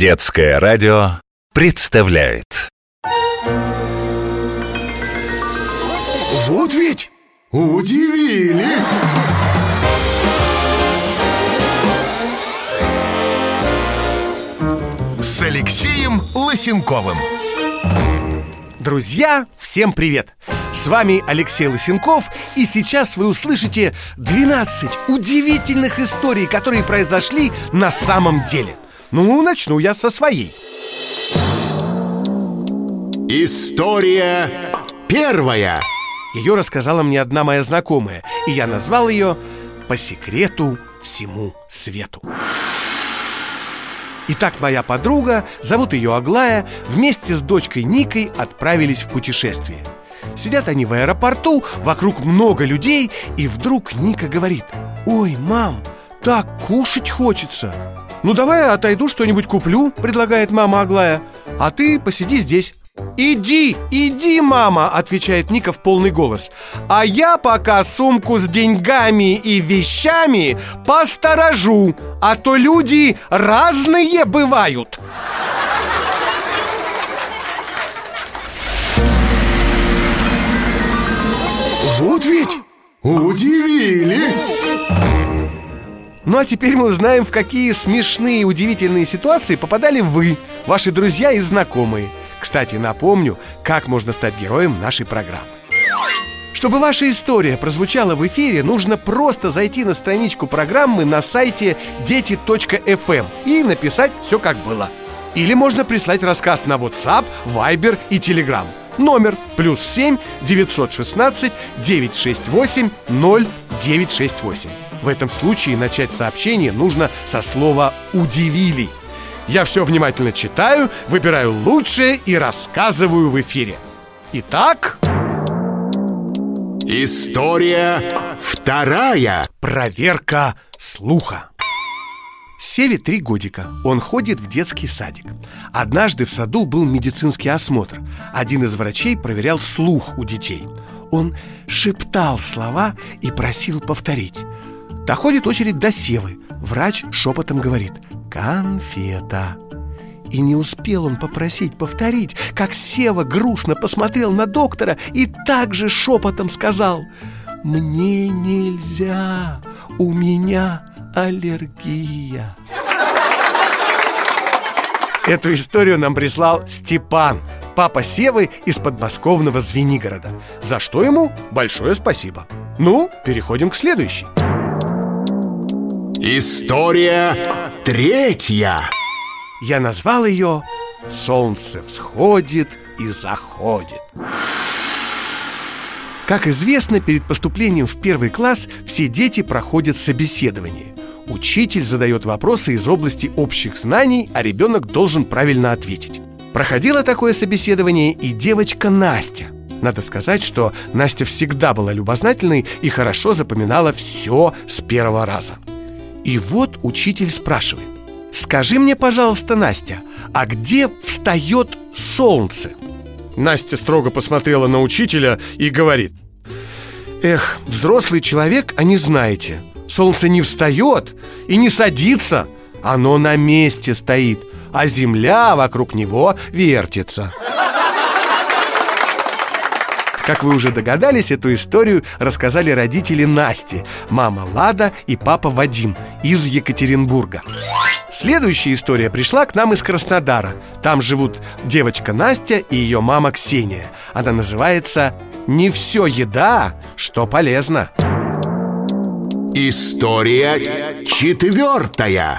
Детское радио представляет Вот ведь удивили! С Алексеем Лосенковым Друзья, всем привет! С вами Алексей Лысенков, и сейчас вы услышите 12 удивительных историй, которые произошли на самом деле. Ну, начну я со своей. История первая Ее рассказала мне одна моя знакомая, и я назвал ее «По секрету всему свету». Итак, моя подруга, зовут ее Аглая, вместе с дочкой Никой отправились в путешествие. Сидят они в аэропорту, вокруг много людей, и вдруг Ника говорит «Ой, мам, так кушать хочется!» «Ну давай отойду что-нибудь куплю», предлагает мама Аглая «А ты посиди здесь» «Иди, иди, мама!» — отвечает Ника в полный голос «А я пока сумку с деньгами и вещами посторожу, а то люди разные бывают!» Вот ведь удивили! Ну а теперь мы узнаем, в какие смешные, удивительные ситуации попадали вы, ваши друзья и знакомые. Кстати, напомню, как можно стать героем нашей программы. Чтобы ваша история прозвучала в эфире, нужно просто зайти на страничку программы на сайте дети.фм и написать все как было. Или можно прислать рассказ на WhatsApp, Viber и Telegram. Номер плюс 7 916 968 0968. В этом случае начать сообщение нужно со слова «удивили». Я все внимательно читаю, выбираю лучшее и рассказываю в эфире. Итак, История вторая проверка слуха. Севе три годика. Он ходит в детский садик. Однажды в саду был медицинский осмотр. Один из врачей проверял слух у детей. Он шептал слова и просил повторить. Доходит очередь до Севы. Врач шепотом говорит «Конфета». И не успел он попросить повторить, как Сева грустно посмотрел на доктора и также шепотом сказал «Мне нельзя, у меня аллергия». Эту историю нам прислал Степан, папа Севы из подмосковного Звенигорода За что ему большое спасибо Ну, переходим к следующей История третья Я назвал ее «Солнце всходит и заходит». Как известно, перед поступлением в первый класс все дети проходят собеседование. Учитель задает вопросы из области общих знаний, а ребенок должен правильно ответить. Проходило такое собеседование и девочка Настя. Надо сказать, что Настя всегда была любознательной и хорошо запоминала все с первого раза. И вот учитель спрашивает. Скажи мне, пожалуйста, Настя, а где встает солнце? Настя строго посмотрела на учителя и говорит. Эх, взрослый человек, а не знаете. Солнце не встает и не садится. Оно на месте стоит А земля вокруг него вертится как вы уже догадались, эту историю рассказали родители Насти Мама Лада и папа Вадим из Екатеринбурга. Следующая история пришла к нам из Краснодара. Там живут девочка Настя и ее мама Ксения. Она называется «Не все еда, что полезно» История четвертая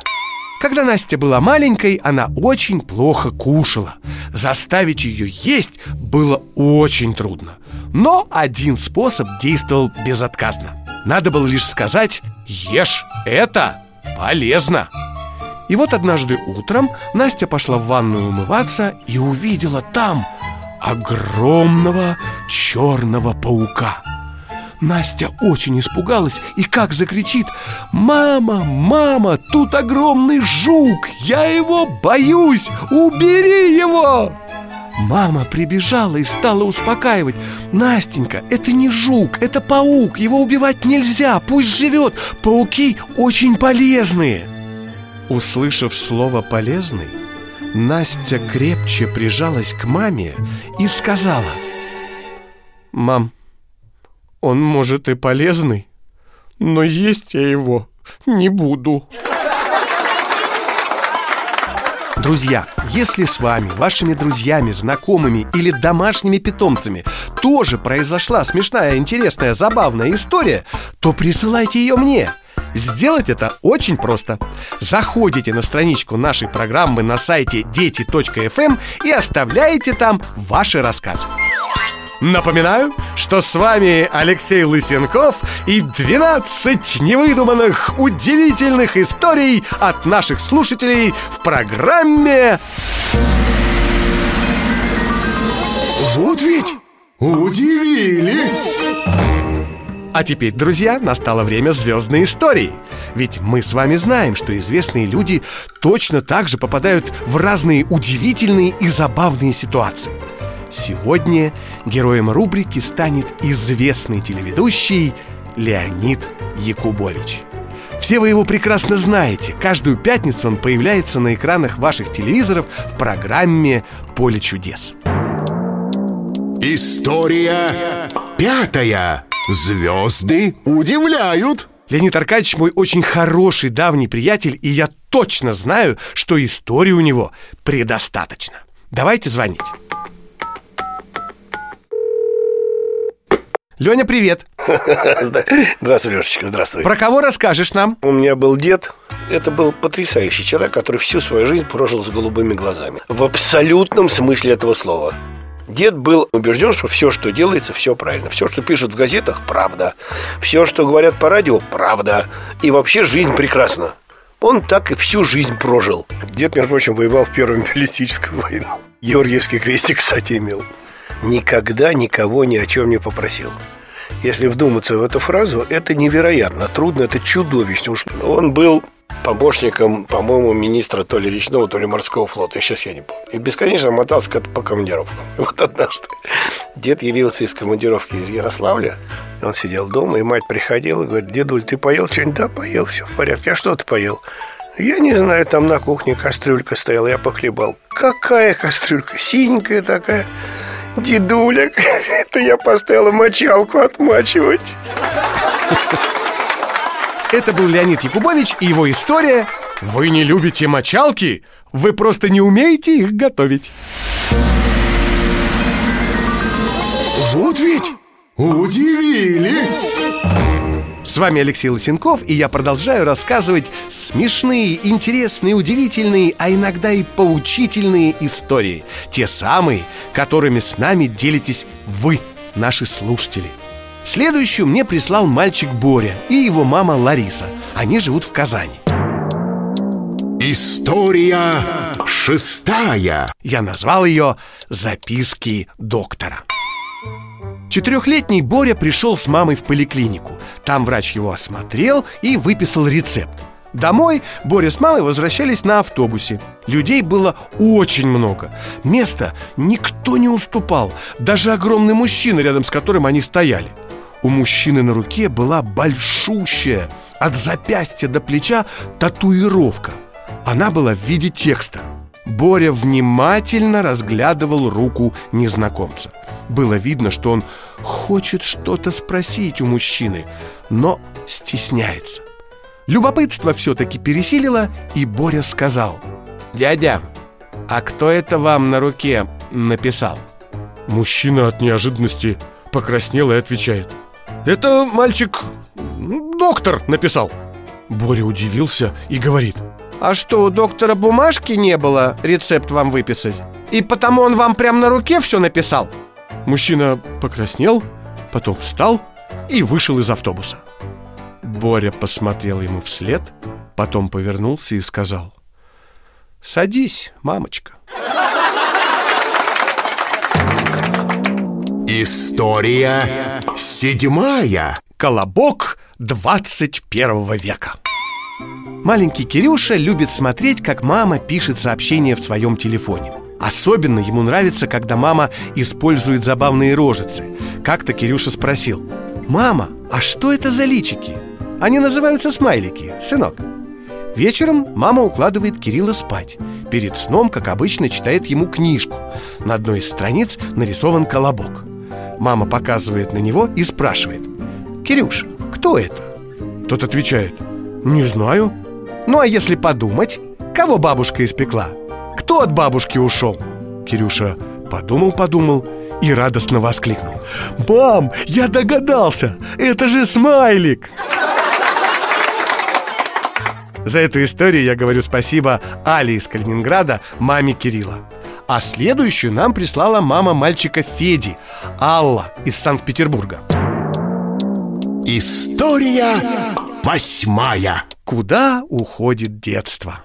Когда Настя была маленькой, она очень плохо кушала. Заставить ее есть было очень трудно Но один способ действовал безотказно Надо было лишь сказать «Ешь, это полезно!» И вот однажды утром Настя пошла в ванную умываться и увидела там огромного черного паука. Настя очень испугалась и как закричит «Мама, мама, тут огромный жук! Я его боюсь! Убери его!» Мама прибежала и стала успокаивать. Настенька, это не жук, это паук Его убивать нельзя, пусть живет Пауки очень полезные Услышав слово «полезный», Настя крепче прижалась к маме и сказала Мам, он может и полезный, но есть я его не буду Друзья, если с вами, вашими друзьями, знакомыми или домашними питомцами тоже произошла смешная, интересная, забавная история, то присылайте ее мне. Сделать это очень просто. Заходите на страничку нашей программы на сайте дети.фм и оставляете там ваши рассказы. Напоминаю, что с вами Алексей Лысенков и 12 невыдуманных, удивительных историй от наших слушателей в программе Вот ведь удивили! А теперь, друзья, настало время звездной истории Ведь мы с вами знаем, что известные люди точно так же попадают в разные удивительные и забавные ситуации Сегодня героем рубрики станет известный телеведущий Леонид Якубович. Все вы его прекрасно знаете. Каждую пятницу он появляется на экранах ваших телевизоров в программе «Поле чудес». История пятая. Звезды удивляют. Леонид Аркадьевич мой очень хороший давний приятель, и я точно знаю, что истории у него предостаточно. Давайте звонить. Леня, привет! Здравствуй, Лешечка, здравствуй. Про кого расскажешь нам? У меня был дед. Это был потрясающий человек, который всю свою жизнь прожил с голубыми глазами. В абсолютном смысле этого слова. Дед был убежден, что все, что делается, все правильно. Все, что пишут в газетах, правда. Все, что говорят по радио, правда. И вообще жизнь прекрасна. Он так и всю жизнь прожил. Дед, между прочим, воевал в Первую империалистическую войну. Георгиевский крестик, кстати, имел никогда никого ни о чем не попросил. Если вдуматься в эту фразу, это невероятно трудно, это чудовищно. Он был помощником, по-моему, министра то ли речного, то ли морского флота. Сейчас я не помню. И бесконечно мотался по командировкам. Вот однажды дед явился из командировки из Ярославля. Он сидел дома, и мать приходила и говорит, дедуль, ты поел что-нибудь? Да, поел, все в порядке. А что ты поел? Я не знаю, там на кухне кастрюлька стояла, я похлебал. Какая кастрюлька? Синенькая такая. Дедуля, это я поставила мочалку отмачивать. Это был Леонид Якубович и его история «Вы не любите мочалки? Вы просто не умеете их готовить» Вот ведь удивили! С вами Алексей Лысенков, и я продолжаю рассказывать смешные, интересные, удивительные, а иногда и поучительные истории. Те самые, которыми с нами делитесь вы, наши слушатели. Следующую мне прислал мальчик Боря и его мама Лариса. Они живут в Казани. История шестая. Я назвал ее «Записки доктора». Четырехлетний Боря пришел с мамой в поликлинику. Там врач его осмотрел и выписал рецепт. Домой Боря с мамой возвращались на автобусе. Людей было очень много. Места никто не уступал, даже огромный мужчина, рядом с которым они стояли. У мужчины на руке была большущая, от запястья до плеча, татуировка. Она была в виде текста. Боря внимательно разглядывал руку незнакомца. Было видно, что он хочет что-то спросить у мужчины, но стесняется. Любопытство все-таки пересилило, и Боря сказал «Дядя, а кто это вам на руке написал?» Мужчина от неожиданности покраснел и отвечает «Это мальчик, доктор написал» Боря удивился и говорит «А что, у доктора бумажки не было рецепт вам выписать? И потому он вам прямо на руке все написал?» Мужчина покраснел, потом встал и вышел из автобуса. Боря посмотрел ему вслед, потом повернулся и сказал «Садись, мамочка». История седьмая. Колобок 21 века. Маленький Кирюша любит смотреть, как мама пишет сообщения в своем телефоне. Особенно ему нравится, когда мама использует забавные рожицы Как-то Кирюша спросил «Мама, а что это за личики?» Они называются смайлики, сынок Вечером мама укладывает Кирилла спать Перед сном, как обычно, читает ему книжку На одной из страниц нарисован колобок Мама показывает на него и спрашивает «Кирюш, кто это?» Тот отвечает «Не знаю» Ну а если подумать, кого бабушка испекла? Кто от бабушки ушел? Кирюша подумал-подумал и радостно воскликнул «Мам, я догадался! Это же смайлик!» За эту историю я говорю спасибо Али из Калининграда, маме Кирилла. А следующую нам прислала мама мальчика Феди, Алла из Санкт-Петербурга. История восьмая Куда уходит детство?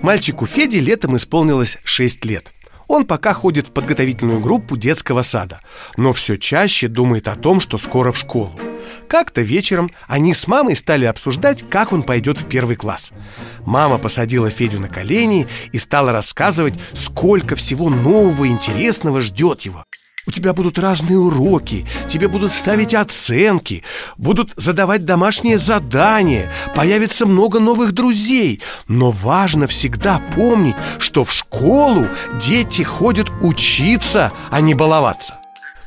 Мальчику Феде летом исполнилось 6 лет Он пока ходит в подготовительную группу детского сада Но все чаще думает о том, что скоро в школу как-то вечером они с мамой стали обсуждать, как он пойдет в первый класс. Мама посадила Федю на колени и стала рассказывать, сколько всего нового и интересного ждет его. У тебя будут разные уроки, тебе будут ставить оценки, будут задавать домашние задания, появится много новых друзей. Но важно всегда помнить, что в школу дети ходят учиться, а не баловаться.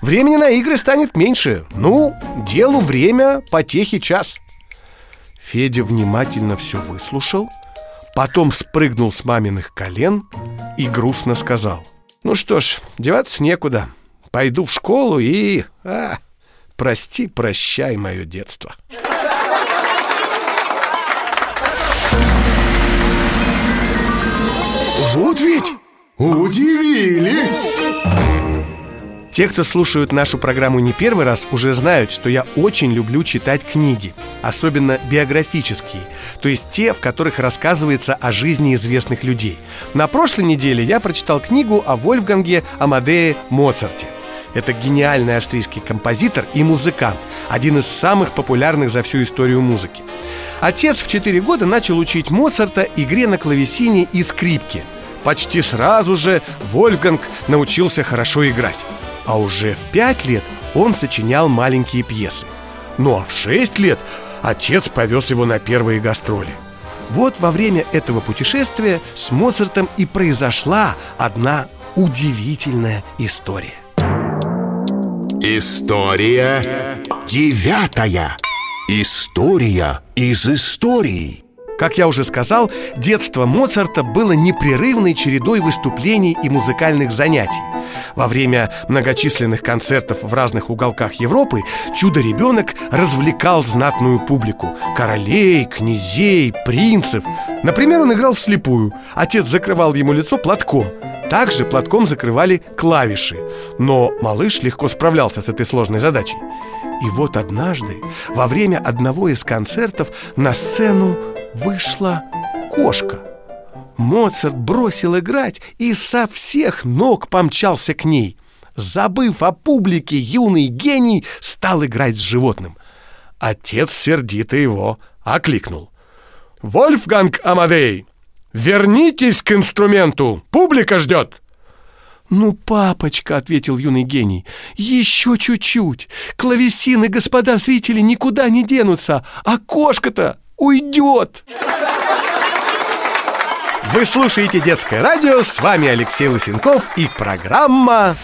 Времени на игры станет меньше Ну, делу время, потехи час Федя внимательно все выслушал Потом спрыгнул с маминых колен и грустно сказал Ну что ж, деваться некуда Пойду в школу и... А, прости, прощай мое детство Вот ведь удивили! Те, кто слушают нашу программу не первый раз, уже знают, что я очень люблю читать книги, особенно биографические, то есть те, в которых рассказывается о жизни известных людей. На прошлой неделе я прочитал книгу о Вольфганге Амадее Моцарте. Это гениальный австрийский композитор и музыкант, один из самых популярных за всю историю музыки. Отец в 4 года начал учить Моцарта игре на клавесине и скрипке. Почти сразу же Вольфганг научился хорошо играть. А уже в пять лет он сочинял маленькие пьесы. Ну а в шесть лет отец повез его на первые гастроли. Вот во время этого путешествия с Моцартом и произошла одна удивительная история. История девятая. История из истории. Как я уже сказал, детство Моцарта было непрерывной чередой выступлений и музыкальных занятий. Во время многочисленных концертов в разных уголках Европы чудо-ребенок развлекал знатную публику Королей, князей, принцев. Например, он играл вслепую. Отец закрывал ему лицо платком также платком закрывали клавиши. Но малыш легко справлялся с этой сложной задачей. И вот однажды, во время одного из концертов на сцену вышла кошка. Моцарт бросил играть и со всех ног помчался к ней. Забыв о публике, юный гений стал играть с животным. Отец сердито его окликнул. «Вольфганг Амадей, вернитесь к инструменту, публика ждет!» «Ну, папочка», — ответил юный гений, — «еще чуть-чуть. Клавесины, господа зрители, никуда не денутся, а кошка-то уйдет!» Вы слушаете «Детское радио», с вами Алексей Лысенков и программа...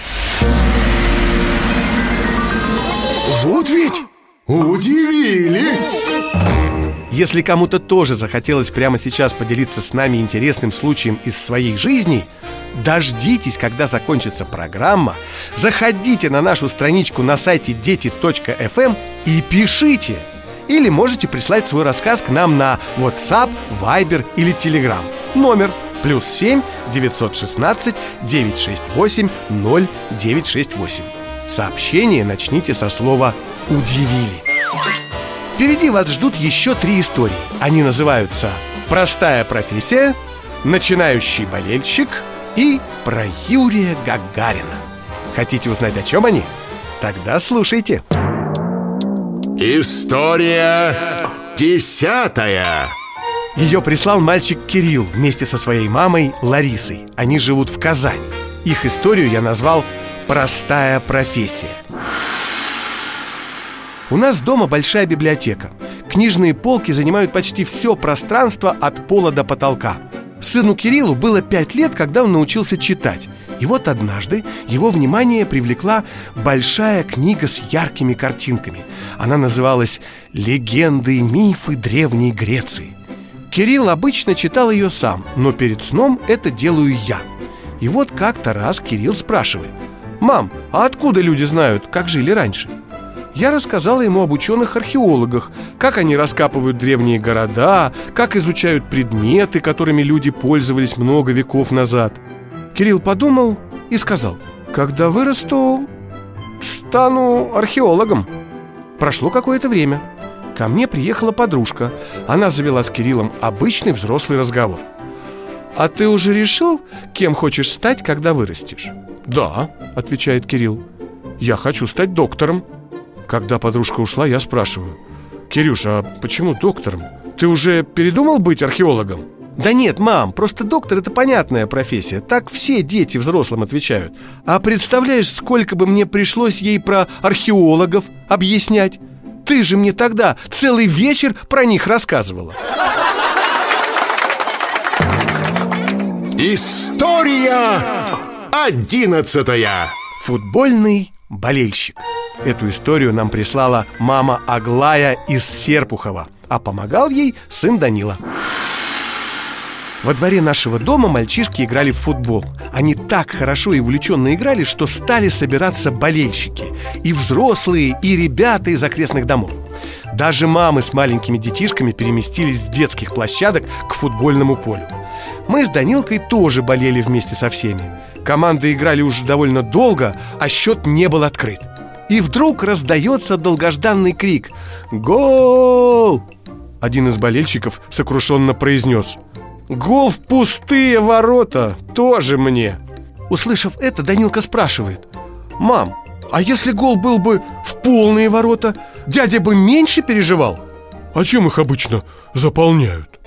Вот ведь удивили! Если кому-то тоже захотелось прямо сейчас поделиться с нами интересным случаем из своей жизни, дождитесь, когда закончится программа, заходите на нашу страничку на сайте дети.фм и пишите. Или можете прислать свой рассказ к нам на WhatsApp, Viber или Telegram. Номер плюс 7 916 968 0968. Сообщение начните со слова «Удивили». Впереди вас ждут еще три истории. Они называются «Простая профессия», «Начинающий болельщик» и «Про Юрия Гагарина». Хотите узнать, о чем они? Тогда слушайте. История десятая Ее прислал мальчик Кирилл вместе со своей мамой Ларисой. Они живут в Казани. Их историю я назвал «Простая профессия». У нас дома большая библиотека. Книжные полки занимают почти все пространство от пола до потолка. Сыну Кириллу было пять лет, когда он научился читать. И вот однажды его внимание привлекла большая книга с яркими картинками. Она называлась «Легенды и мифы Древней Греции». Кирилл обычно читал ее сам, но перед сном это делаю я. И вот как-то раз Кирилл спрашивает «Мам, а откуда люди знают, как жили раньше?» Я рассказала ему об ученых-археологах, как они раскапывают древние города, как изучают предметы, которыми люди пользовались много веков назад. Кирилл подумал и сказал, когда вырасту, стану археологом. Прошло какое-то время. Ко мне приехала подружка. Она завела с Кириллом обычный взрослый разговор. «А ты уже решил, кем хочешь стать, когда вырастешь?» «Да», — отвечает Кирилл. «Я хочу стать доктором». Когда подружка ушла, я спрашиваю Кирюш, а почему доктором? Ты уже передумал быть археологом? Да нет, мам, просто доктор это понятная профессия Так все дети взрослым отвечают А представляешь, сколько бы мне пришлось ей про археологов объяснять? Ты же мне тогда целый вечер про них рассказывала История одиннадцатая Футбольный болельщик Эту историю нам прислала мама Аглая из Серпухова А помогал ей сын Данила. Во дворе нашего дома мальчишки играли в футбол. Они так хорошо и увлеченно играли, что стали собираться болельщики. И взрослые, и ребята из окрестных домов. Даже мамы с маленькими детишками переместились с детских площадок к футбольному полю. Мы с Данилкой тоже болели вместе со всеми. Команды играли уже довольно долго, а счет не был открыт и вдруг раздается долгожданный крик «Гол!» Один из болельщиков сокрушенно произнес «Гол в пустые ворота! Тоже мне!» Услышав это, Данилка спрашивает «Мам, а если гол был бы в полные ворота, дядя бы меньше переживал?» «А чем их обычно заполняют?»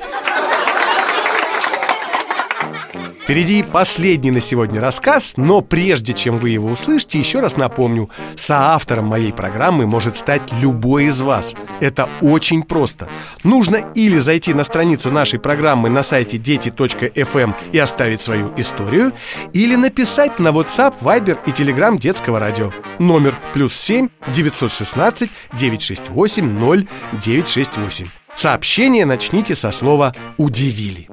Впереди последний на сегодня рассказ, но прежде чем вы его услышите, еще раз напомню, соавтором моей программы может стать любой из вас. Это очень просто. Нужно или зайти на страницу нашей программы на сайте дети.фм и оставить свою историю, или написать на WhatsApp, Viber и Telegram детского радио. Номер плюс 7 916 968 0968. Сообщение начните со слова «удивили».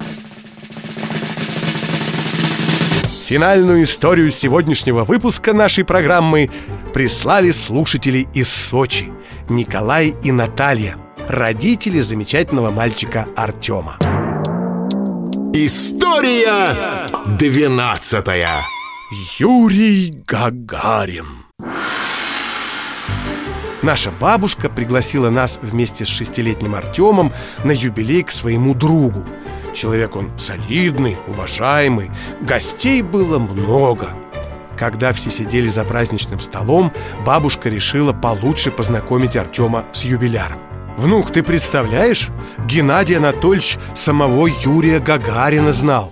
Финальную историю сегодняшнего выпуска нашей программы прислали слушатели из Сочи Николай и Наталья, родители замечательного мальчика Артема. История двенадцатая. Юрий Гагарин. Наша бабушка пригласила нас вместе с шестилетним Артемом на юбилей к своему другу – Человек он солидный, уважаемый Гостей было много Когда все сидели за праздничным столом Бабушка решила получше познакомить Артема с юбиляром Внук, ты представляешь? Геннадий Анатольевич самого Юрия Гагарина знал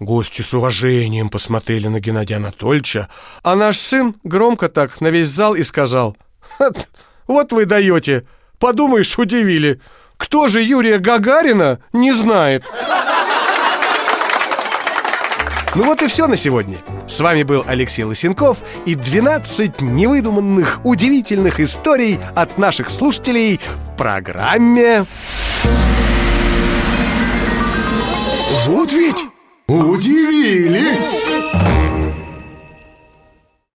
Гости с уважением посмотрели на Геннадия Анатольевича А наш сын громко так на весь зал и сказал «Вот вы даете! Подумаешь, удивили! Кто же Юрия Гагарина не знает?» Ну вот и все на сегодня. С вами был Алексей Лысенков и 12 невыдуманных, удивительных историй от наших слушателей в программе... Вот ведь удивили!